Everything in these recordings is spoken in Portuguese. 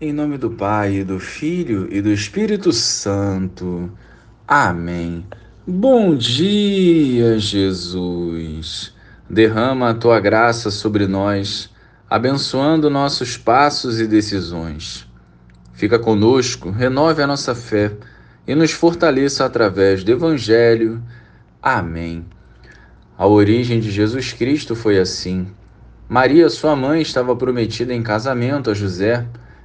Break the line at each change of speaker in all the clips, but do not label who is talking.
Em nome do Pai, do Filho e do Espírito Santo. Amém. Bom dia, Jesus. Derrama a tua graça sobre nós, abençoando nossos passos e decisões. Fica conosco, renove a nossa fé e nos fortaleça através do Evangelho. Amém. A origem de Jesus Cristo foi assim. Maria, sua mãe, estava prometida em casamento a José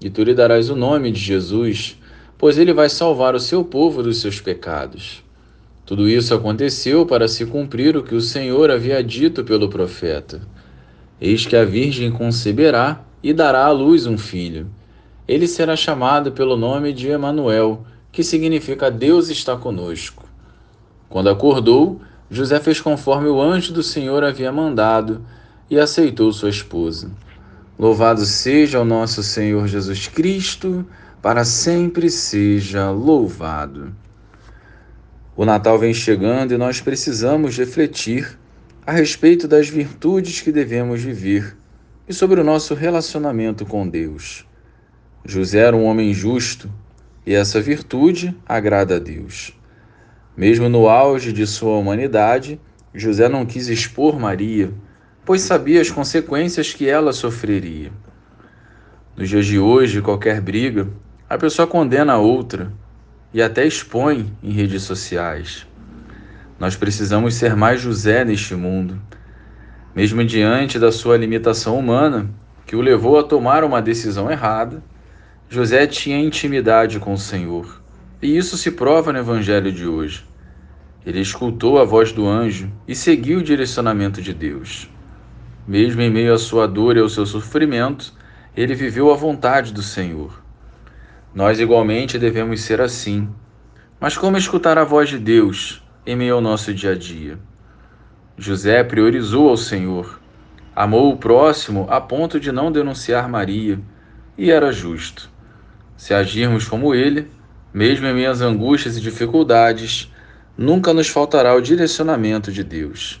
e tu lhe darás o nome de Jesus, pois ele vai salvar o seu povo dos seus pecados. Tudo isso aconteceu para se cumprir o que o Senhor havia dito pelo profeta. Eis que a Virgem conceberá e dará à luz um filho. Ele será chamado pelo nome de Emanuel, que significa Deus está conosco. Quando acordou, José fez conforme o anjo do Senhor havia mandado e aceitou sua esposa. Louvado seja o nosso Senhor Jesus Cristo, para sempre seja louvado. O Natal vem chegando e nós precisamos refletir a respeito das virtudes que devemos viver e sobre o nosso relacionamento com Deus. José era um homem justo e essa virtude agrada a Deus. Mesmo no auge de sua humanidade, José não quis expor Maria pois sabia as consequências que ela sofreria. Nos dias de hoje, qualquer briga, a pessoa condena a outra e até expõe em redes sociais. Nós precisamos ser mais José neste mundo. Mesmo diante da sua limitação humana, que o levou a tomar uma decisão errada, José tinha intimidade com o Senhor. E isso se prova no Evangelho de hoje. Ele escutou a voz do anjo e seguiu o direcionamento de Deus. Mesmo em meio à sua dor e ao seu sofrimento, ele viveu a vontade do Senhor. Nós igualmente devemos ser assim. Mas como escutar a voz de Deus em meio ao nosso dia a dia? José priorizou ao Senhor, amou o próximo a ponto de não denunciar Maria, e era justo. Se agirmos como ele, mesmo em às angústias e dificuldades, nunca nos faltará o direcionamento de Deus.